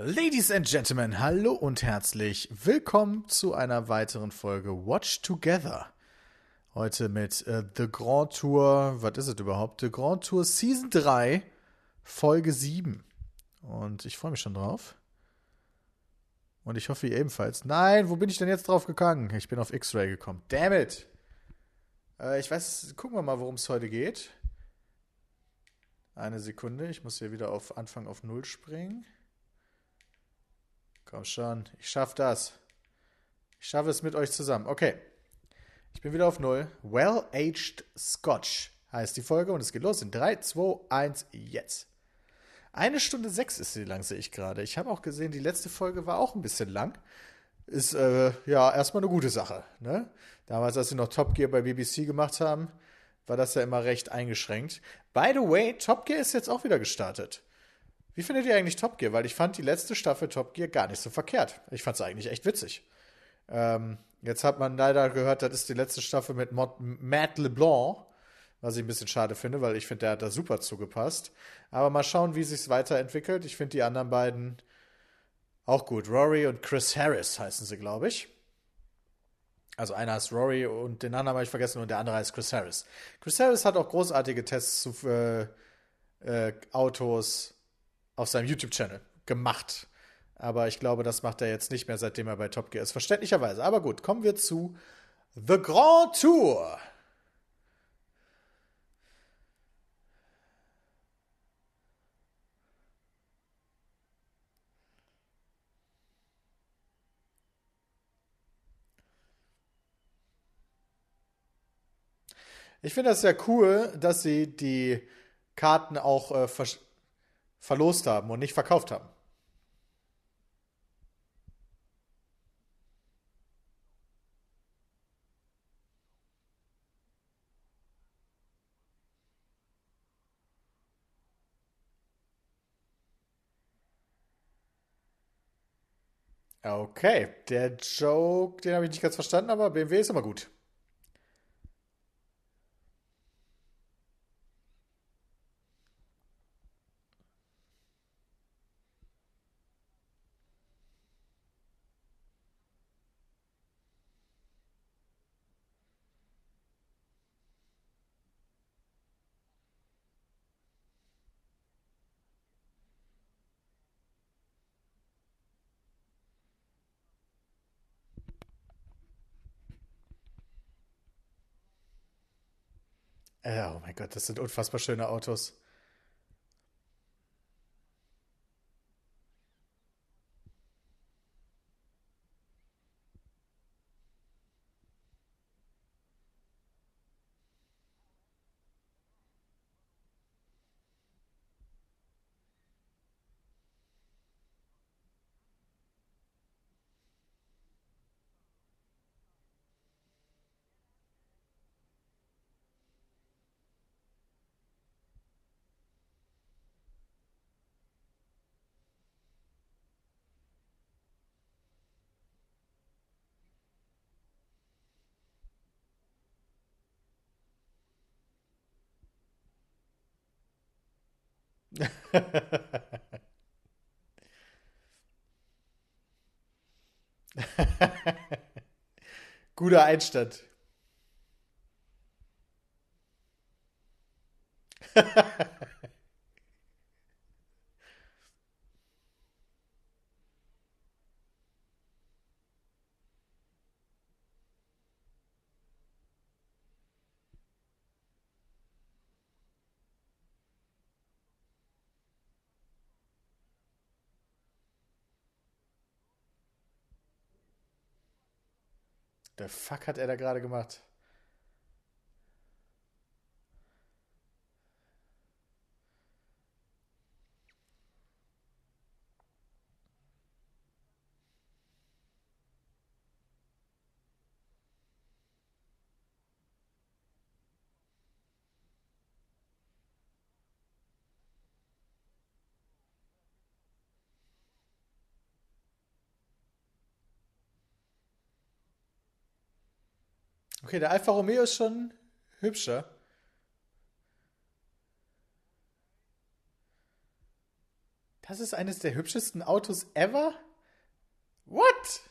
Ladies and Gentlemen, hallo und herzlich willkommen zu einer weiteren Folge Watch Together. Heute mit äh, The Grand Tour, was ist es überhaupt? The Grand Tour Season 3, Folge 7. Und ich freue mich schon drauf. Und ich hoffe, ihr ebenfalls. Nein, wo bin ich denn jetzt drauf gegangen? Ich bin auf X-Ray gekommen. Damn it! Äh, ich weiß, gucken wir mal, worum es heute geht. Eine Sekunde, ich muss hier wieder auf Anfang auf Null springen. Komm schon, ich schaffe das. Ich schaffe es mit euch zusammen. Okay. Ich bin wieder auf Null. Well-Aged Scotch heißt die Folge und es geht los in 3, 2, 1, jetzt. Eine Stunde sechs ist sie lang, sehe ich gerade. Ich habe auch gesehen, die letzte Folge war auch ein bisschen lang. Ist äh, ja erstmal eine gute Sache. Ne? Damals, als sie noch Top Gear bei BBC gemacht haben, war das ja immer recht eingeschränkt. By the way, Top Gear ist jetzt auch wieder gestartet. Wie findet ihr eigentlich Top Gear? Weil ich fand die letzte Staffel Top Gear gar nicht so verkehrt. Ich fand es eigentlich echt witzig. Ähm, jetzt hat man leider gehört, das ist die letzte Staffel mit Matt LeBlanc, was ich ein bisschen schade finde, weil ich finde, der hat da super zugepasst. Aber mal schauen, wie sich weiterentwickelt. Ich finde die anderen beiden auch gut. Rory und Chris Harris heißen sie, glaube ich. Also einer heißt Rory und den anderen habe ich vergessen und der andere heißt Chris Harris. Chris Harris hat auch großartige Tests zu äh, äh, Autos, auf seinem YouTube-Channel gemacht. Aber ich glaube, das macht er jetzt nicht mehr, seitdem er bei Top Gear ist. Verständlicherweise. Aber gut, kommen wir zu The Grand Tour. Ich finde das sehr cool, dass sie die Karten auch äh, verlost haben und nicht verkauft haben. Okay, der Joke, den habe ich nicht ganz verstanden, aber BMW ist immer gut. Oh mein Gott, das sind unfassbar schöne Autos. Guter Einstand. Der Fuck hat er da gerade gemacht? Okay, der Alfa Romeo ist schon hübscher. Das ist eines der hübschesten Autos ever? What?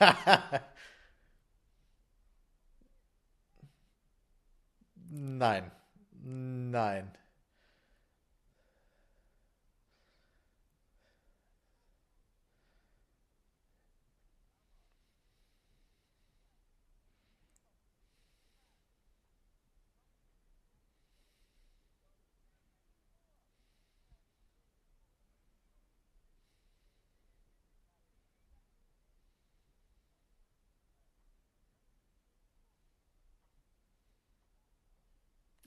Nein. Nein.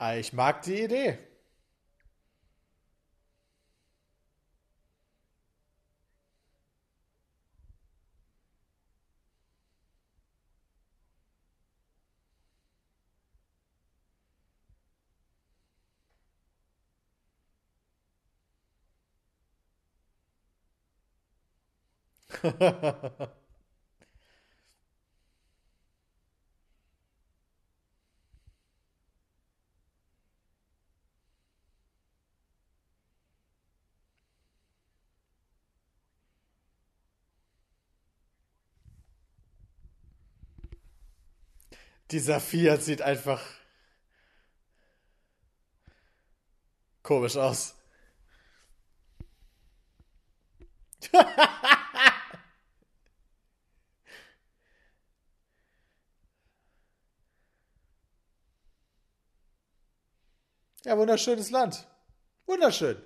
Ich mag die Idee. Dieser Fiat sieht einfach komisch aus. Ja, wunderschönes Land. Wunderschön.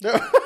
No.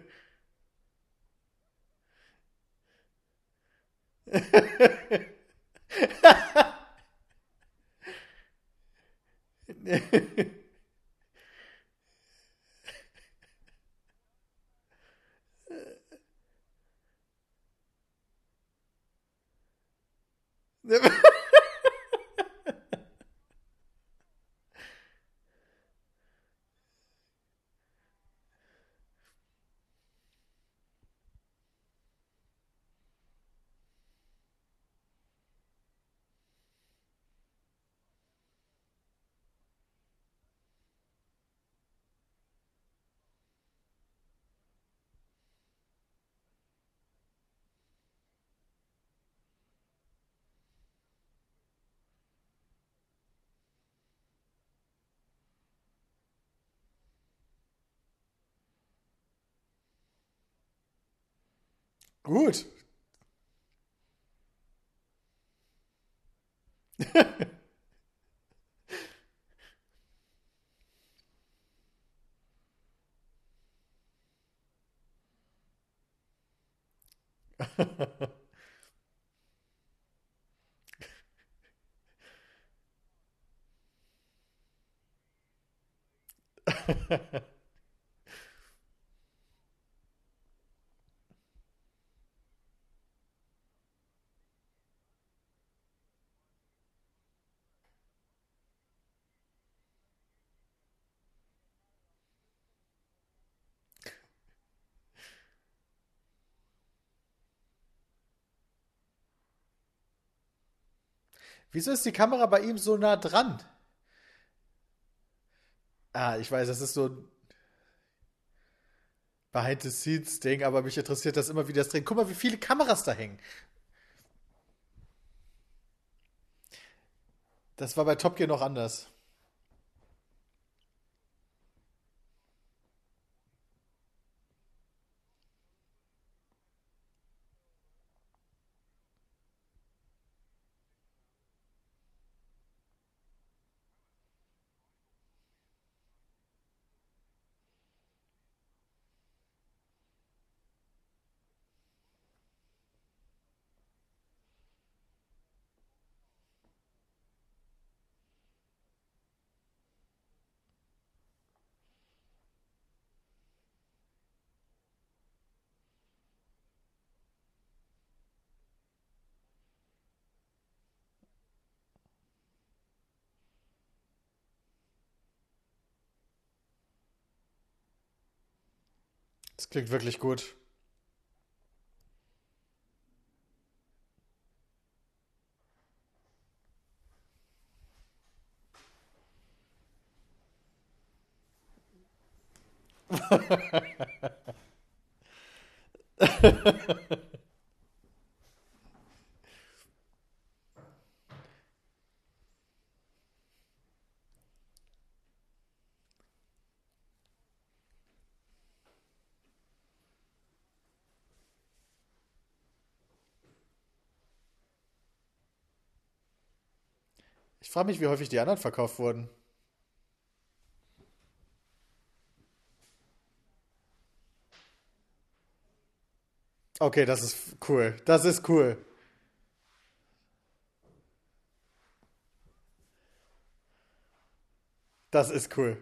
Gut. Wieso ist die Kamera bei ihm so nah dran? Ah, ich weiß, das ist so ein Behind-the-Scenes-Ding, aber mich interessiert das immer, wie das drehen. Guck mal, wie viele Kameras da hängen. Das war bei Top Gear noch anders. Klingt wirklich gut. Ich frage mich, wie häufig die anderen verkauft wurden. Okay, das ist cool. Das ist cool. Das ist cool.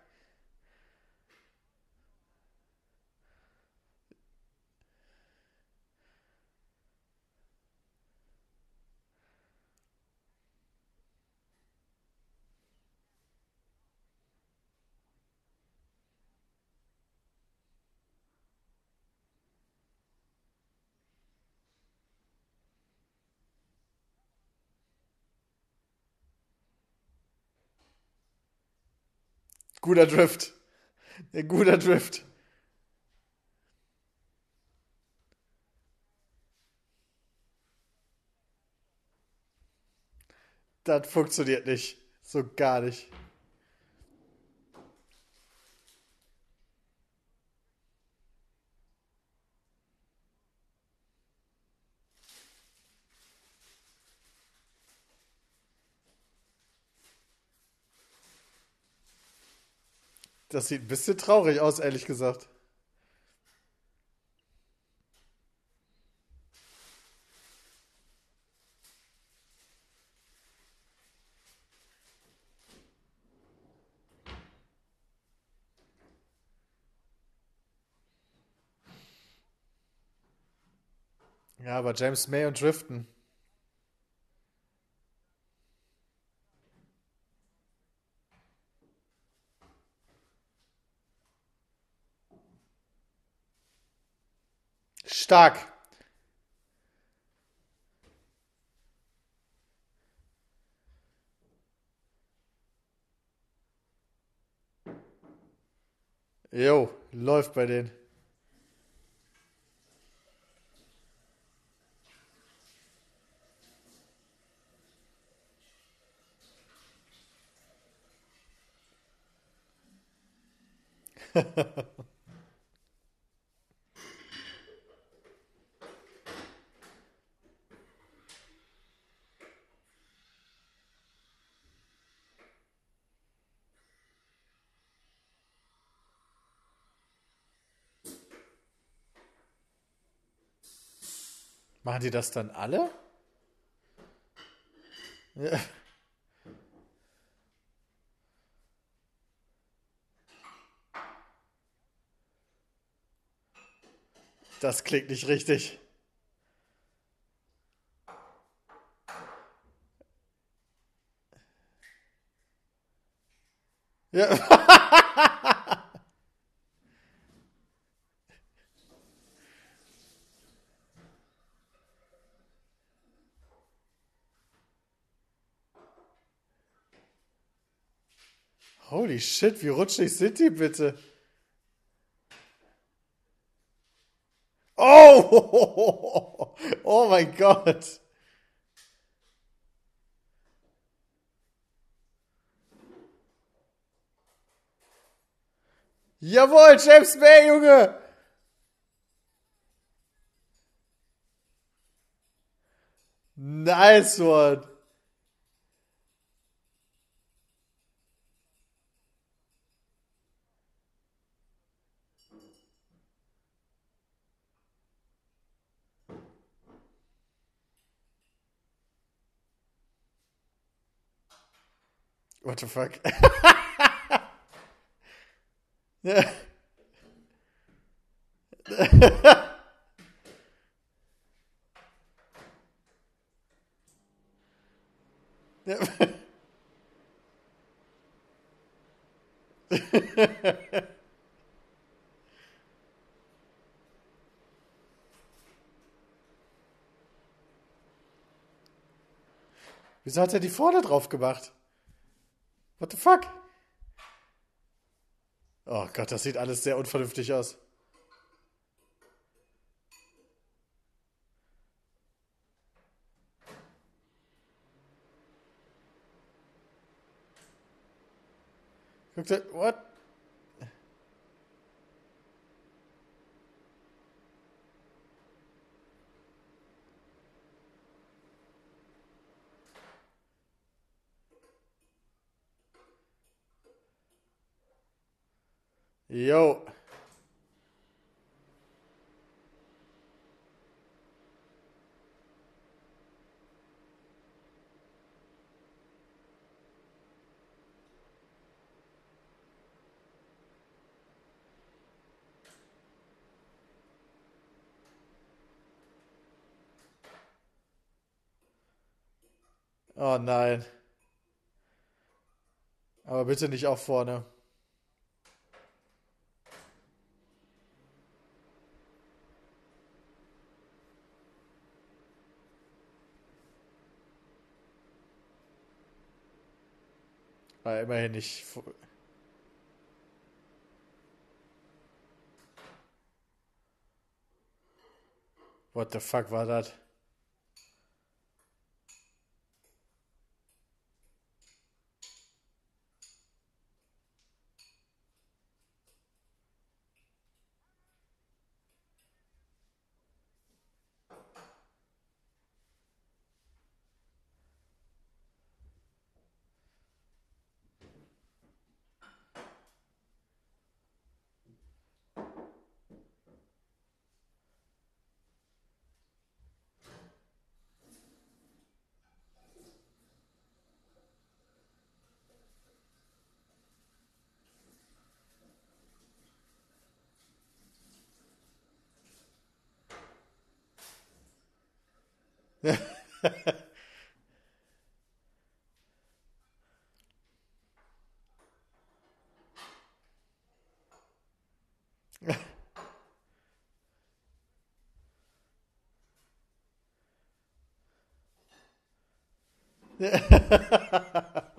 Guter Drift. Ein guter Drift. Das funktioniert nicht. So gar nicht. Das sieht ein bisschen traurig aus, ehrlich gesagt. Ja, aber James May und Driften. Stark. Jo, läuft bei denen. Machen die das dann alle? Ja. Das klingt nicht richtig. Ja. Holy shit, wie rutschig sind die bitte? Oh! Oh mein Gott! Jawohl, James May, Junge! Nice one! What the fuck? Wieso hat er die vorne drauf gemacht? What the fuck? Oh Gott, das sieht alles sehr unvernünftig aus. Guck dir, what? Jo. Oh nein. Aber bitte nicht auch vorne. War immerhin nicht. What the fuck war das?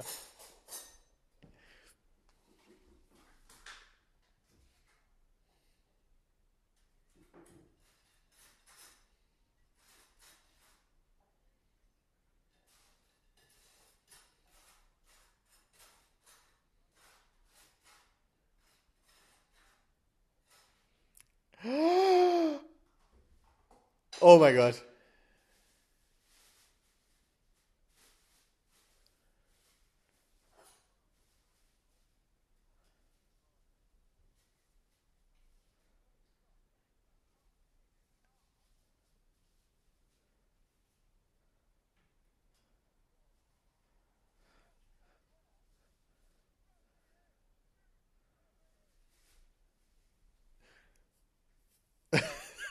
Oh mein Gott.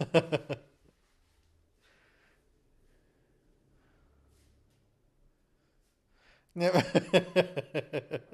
Ja.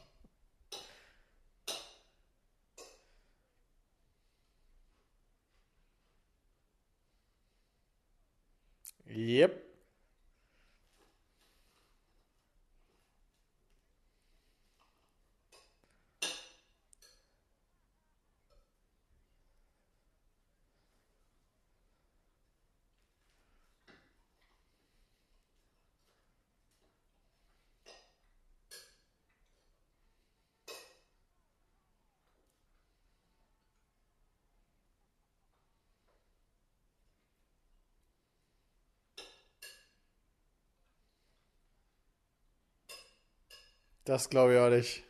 Das glaube ich auch nicht.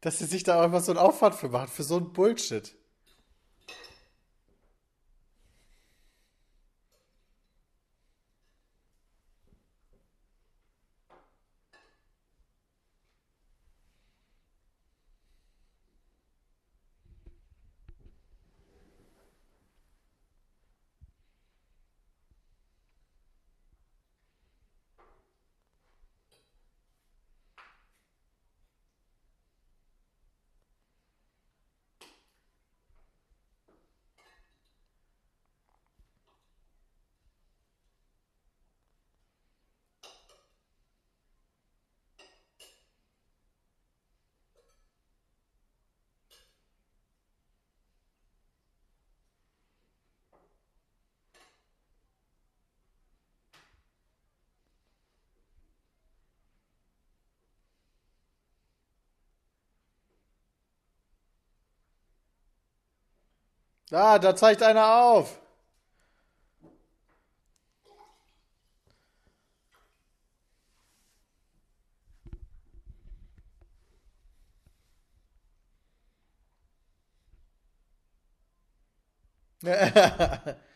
Dass sie sich da einfach so einen Aufwand für machen, für so einen Bullshit. Ah, da zeigt einer auf.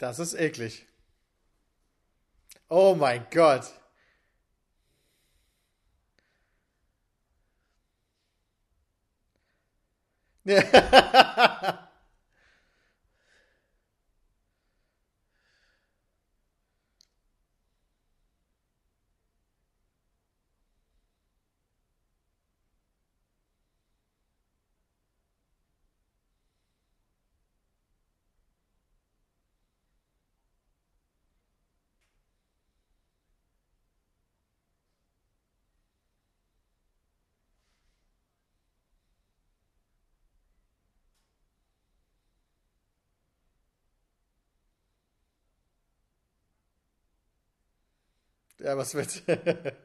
Das ist eklig. Oh mein Gott. Ja, was wird?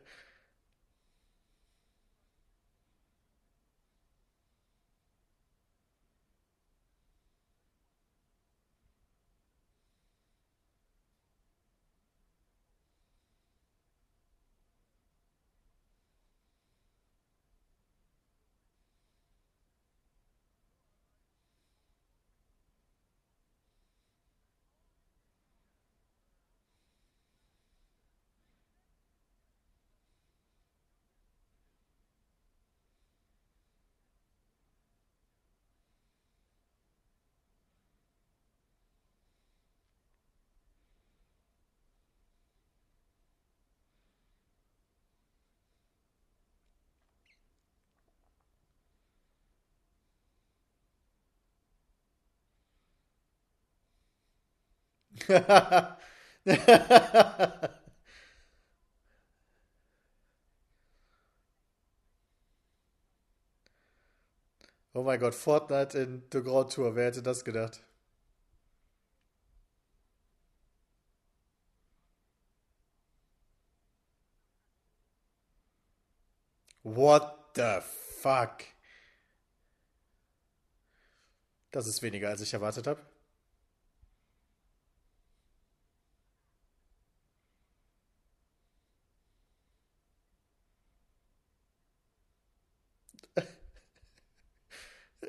Oh mein Gott, Fortnite in The Grand Tour. Wer hätte das gedacht? What the fuck? Das ist weniger, als ich erwartet habe.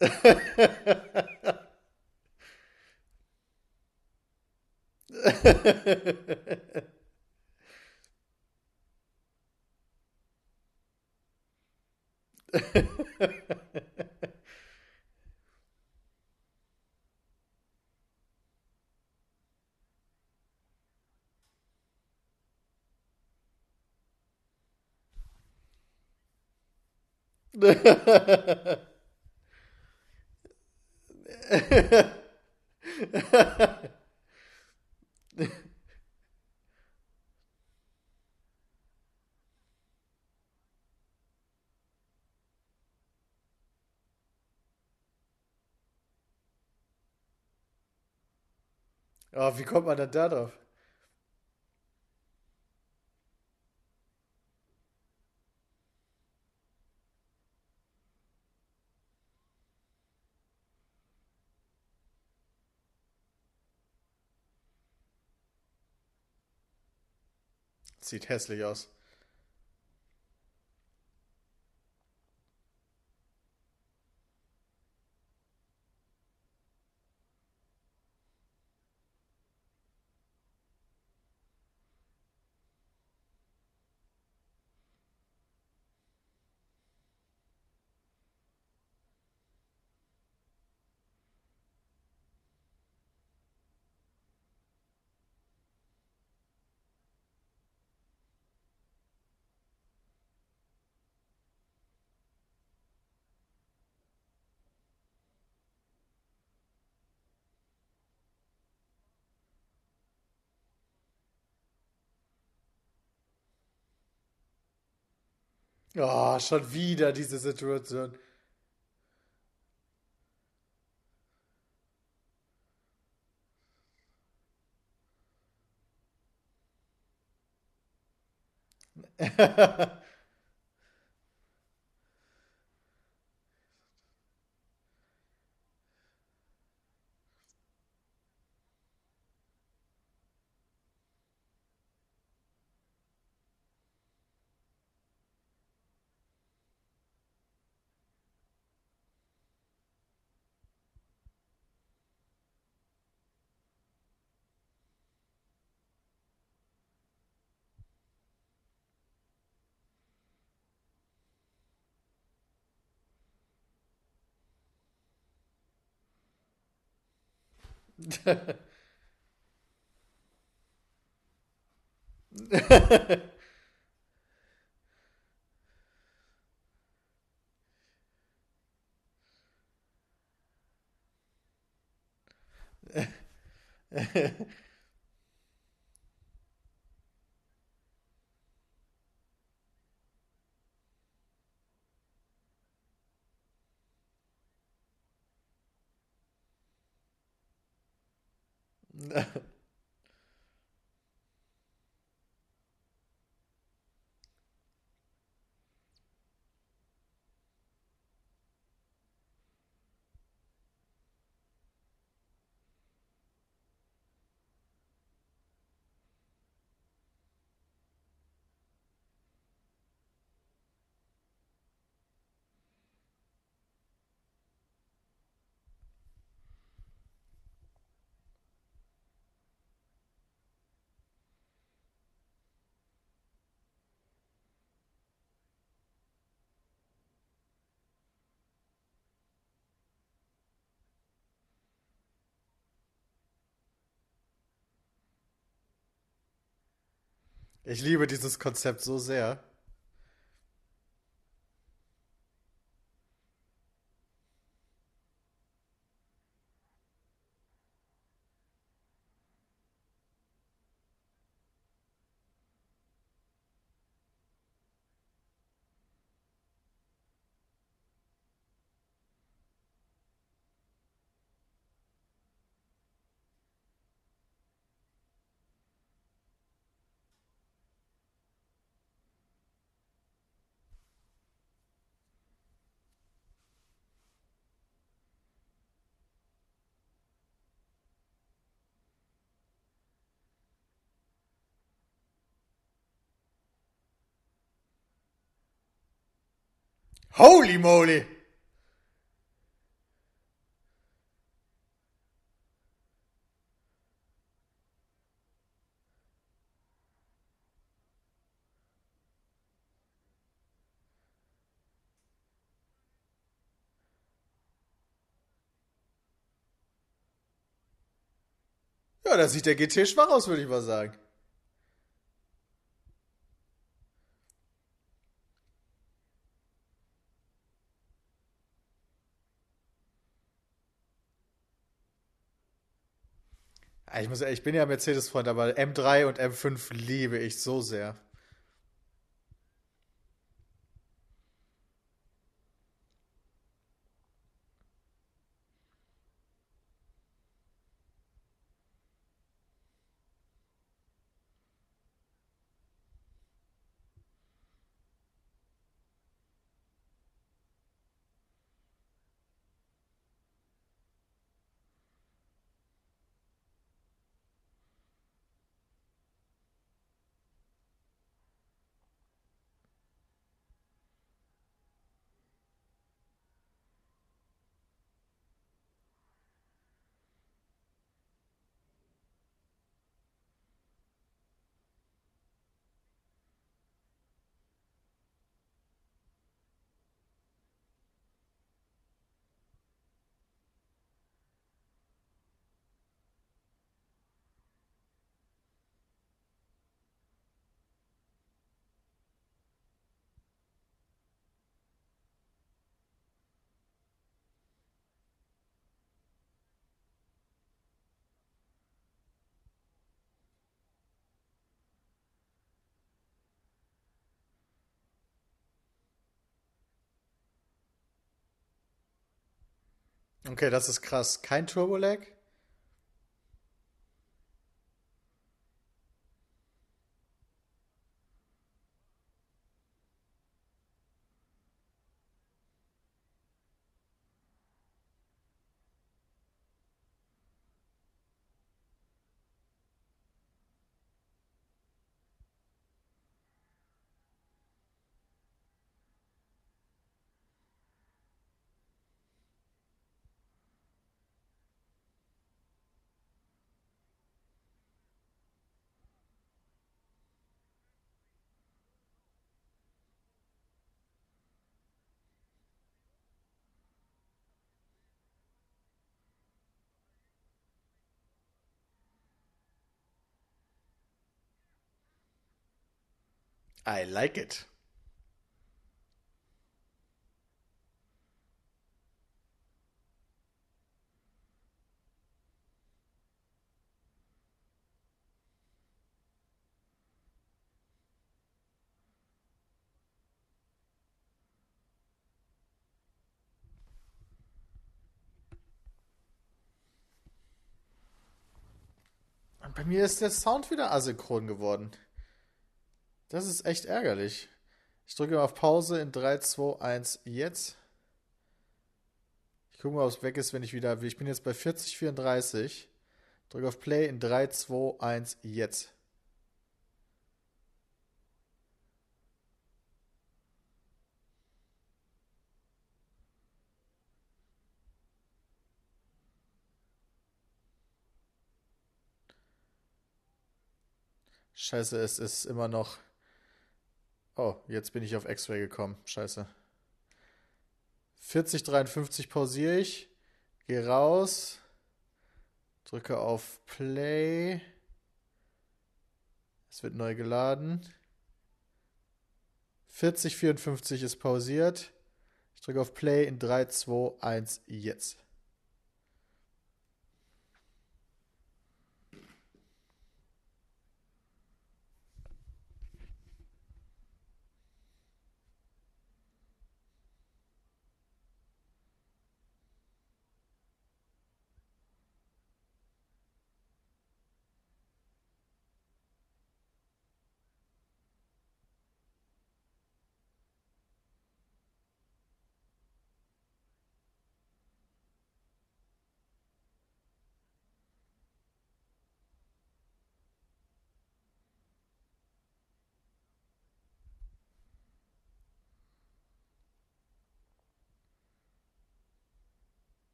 Ha ha ha ha ha. Oh, wie kommt man denn da drauf? Sieht hässlich aus. Oh, schon wieder diese Situation. Yeah. no Ich liebe dieses Konzept so sehr. Holy moly! Ja, da sieht der GT schwach aus, würde ich mal sagen. Ich, muss, ich bin ja Mercedes-Freund, aber M3 und M5 liebe ich so sehr. Okay, das ist krass. Kein Turbo-Lag? I like it. Bei mir ist der Sound wieder asynchron geworden. Das ist echt ärgerlich. Ich drücke mal auf Pause in 3, 2, 1, jetzt. Ich gucke mal, ob es weg ist, wenn ich wieder. Ich bin jetzt bei 40, 34. Drücke auf Play in 3, 2, 1, jetzt. Scheiße, es ist immer noch. Oh, jetzt bin ich auf X-Ray gekommen. Scheiße. 4053 pausiere ich. Gehe raus. Drücke auf Play. Es wird neu geladen. 4054 ist pausiert. Ich drücke auf Play in 3, 2, 1, jetzt.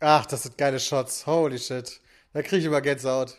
Ach, das sind geile Shots. Holy shit. Da kriege ich immer Gänsehaut.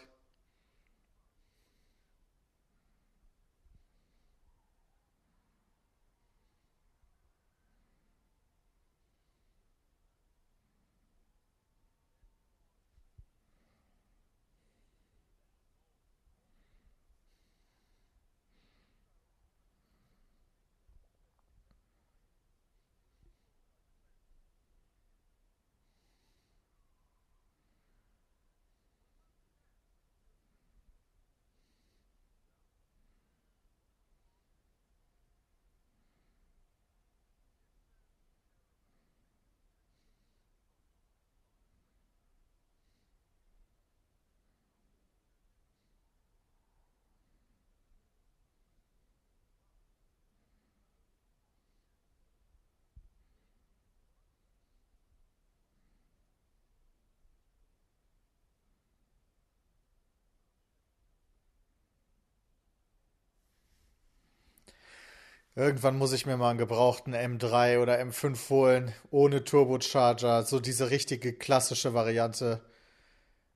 Irgendwann muss ich mir mal einen gebrauchten M3 oder M5 holen, ohne Turbocharger, so diese richtige klassische Variante.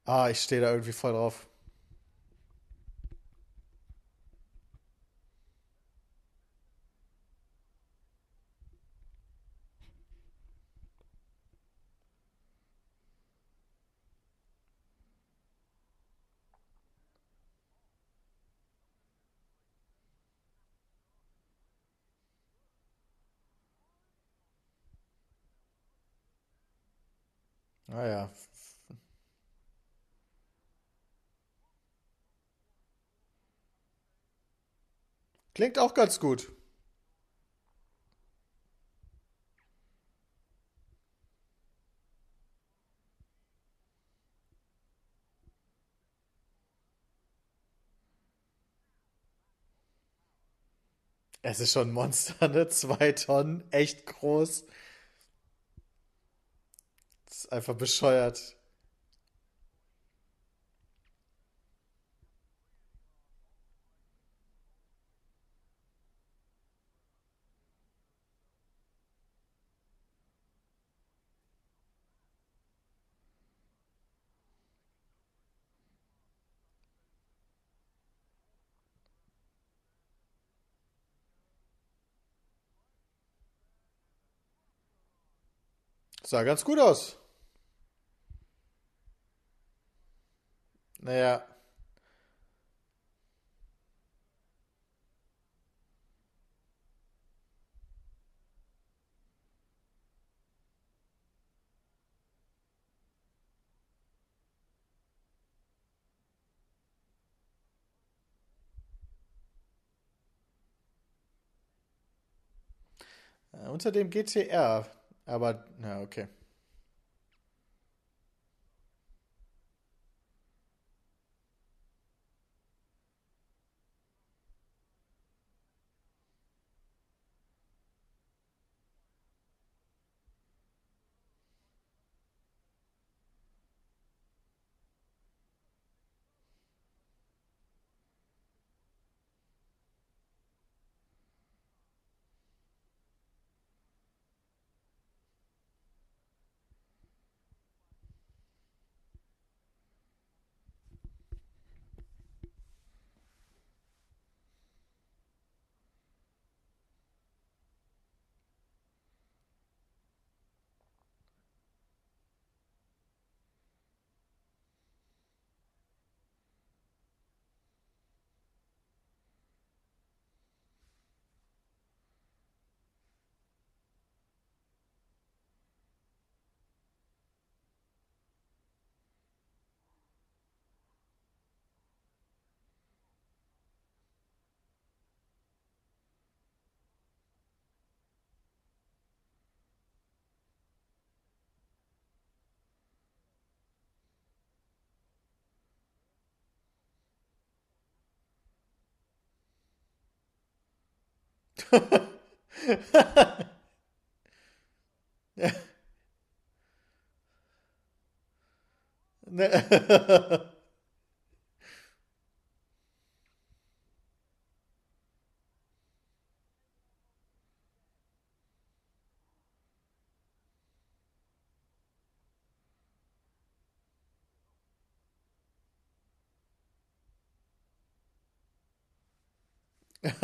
Ah, ich stehe da irgendwie voll drauf. Ah ja, klingt auch ganz gut. Es ist schon ein Monster, ne? Zwei Tonnen, echt groß. Das ist einfach bescheuert. Sah ganz gut aus. Naja. Äh, Unter dem GTR. Aber, na, okay. Ha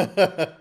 ha ha.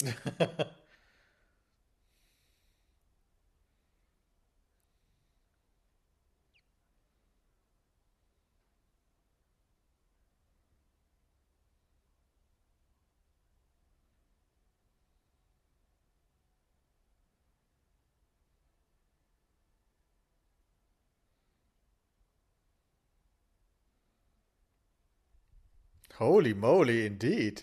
Holy moly, indeed.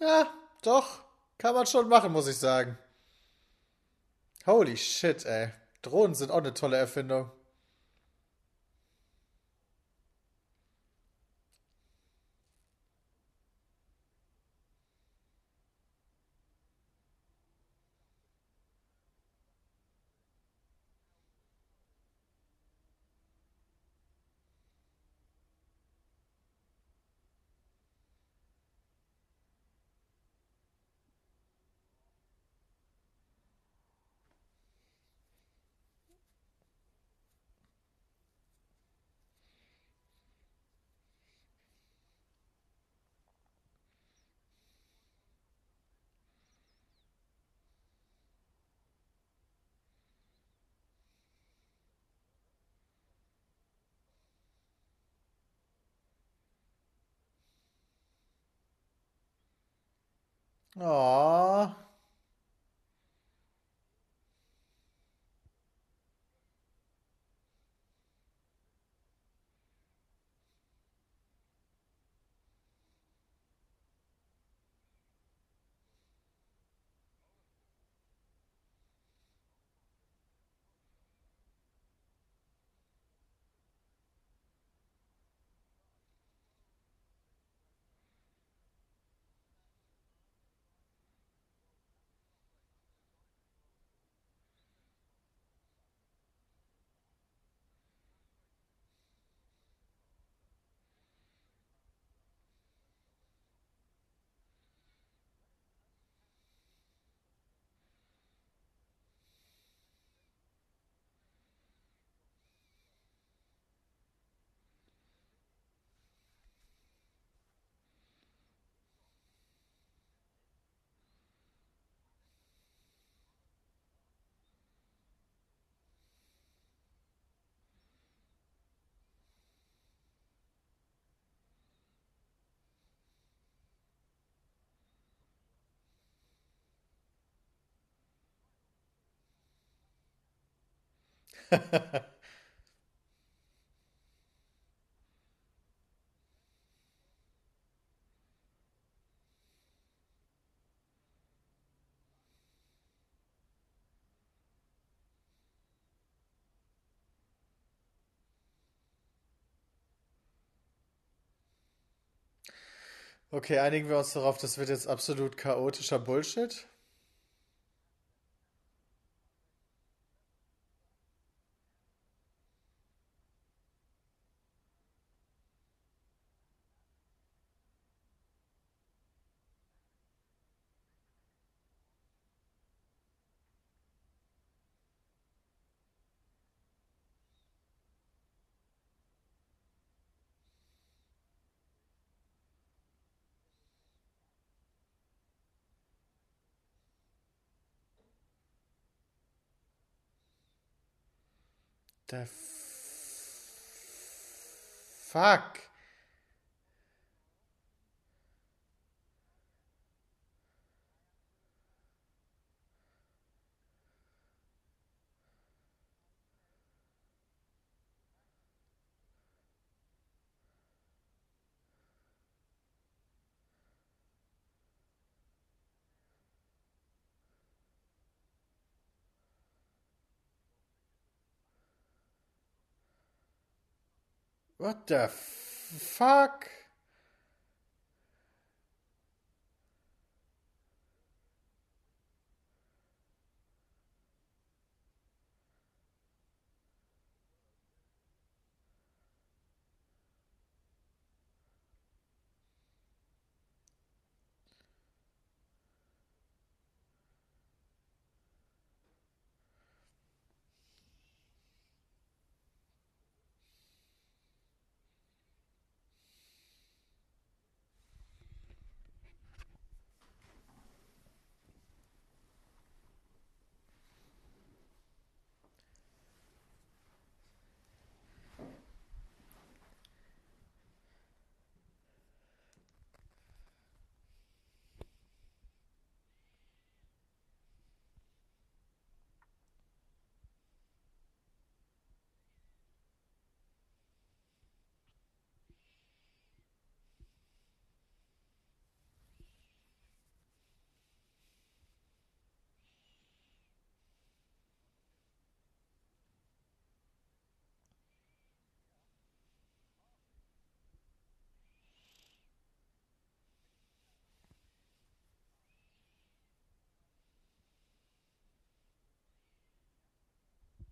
Ja, doch. Kann man schon machen, muss ich sagen. Holy shit, ey. Drohnen sind auch eine tolle Erfindung. Oh. Okay, einigen wir uns darauf, das wird jetzt absolut chaotischer Bullshit. Fuck? What the fuck?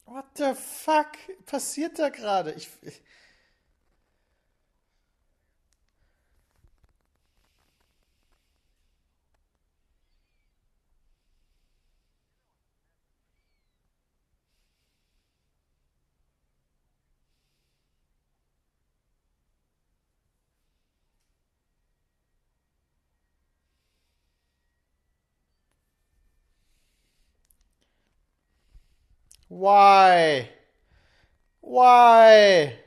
What the fuck passiert da gerade? Ich, ich, why? Why?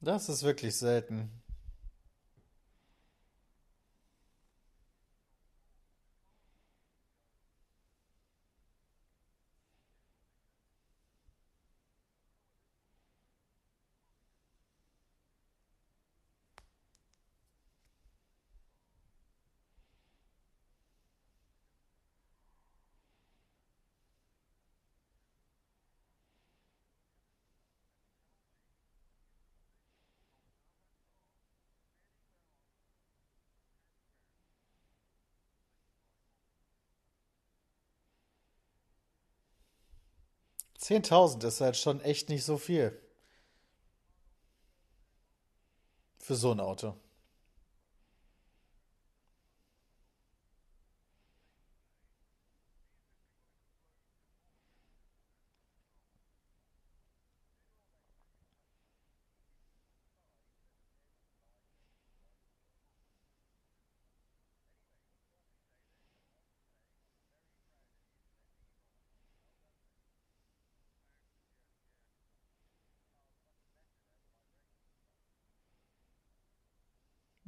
Das ist wirklich selten. 10.000 ist halt schon echt nicht so viel für so ein Auto.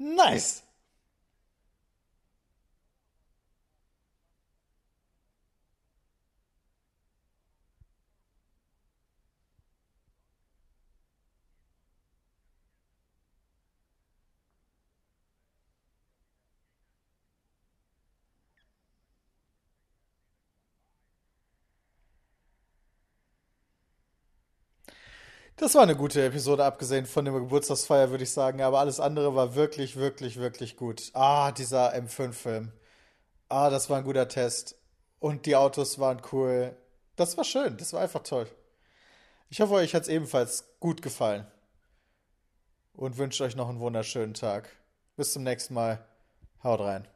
Nice. Das war eine gute Episode, abgesehen von der Geburtstagsfeier, würde ich sagen. Aber alles andere war wirklich, wirklich, wirklich gut. Ah, dieser M5-Film. Ah, das war ein guter Test. Und die Autos waren cool. Das war schön. Das war einfach toll. Ich hoffe, euch hat es ebenfalls gut gefallen. Und wünsche euch noch einen wunderschönen Tag. Bis zum nächsten Mal. Haut rein.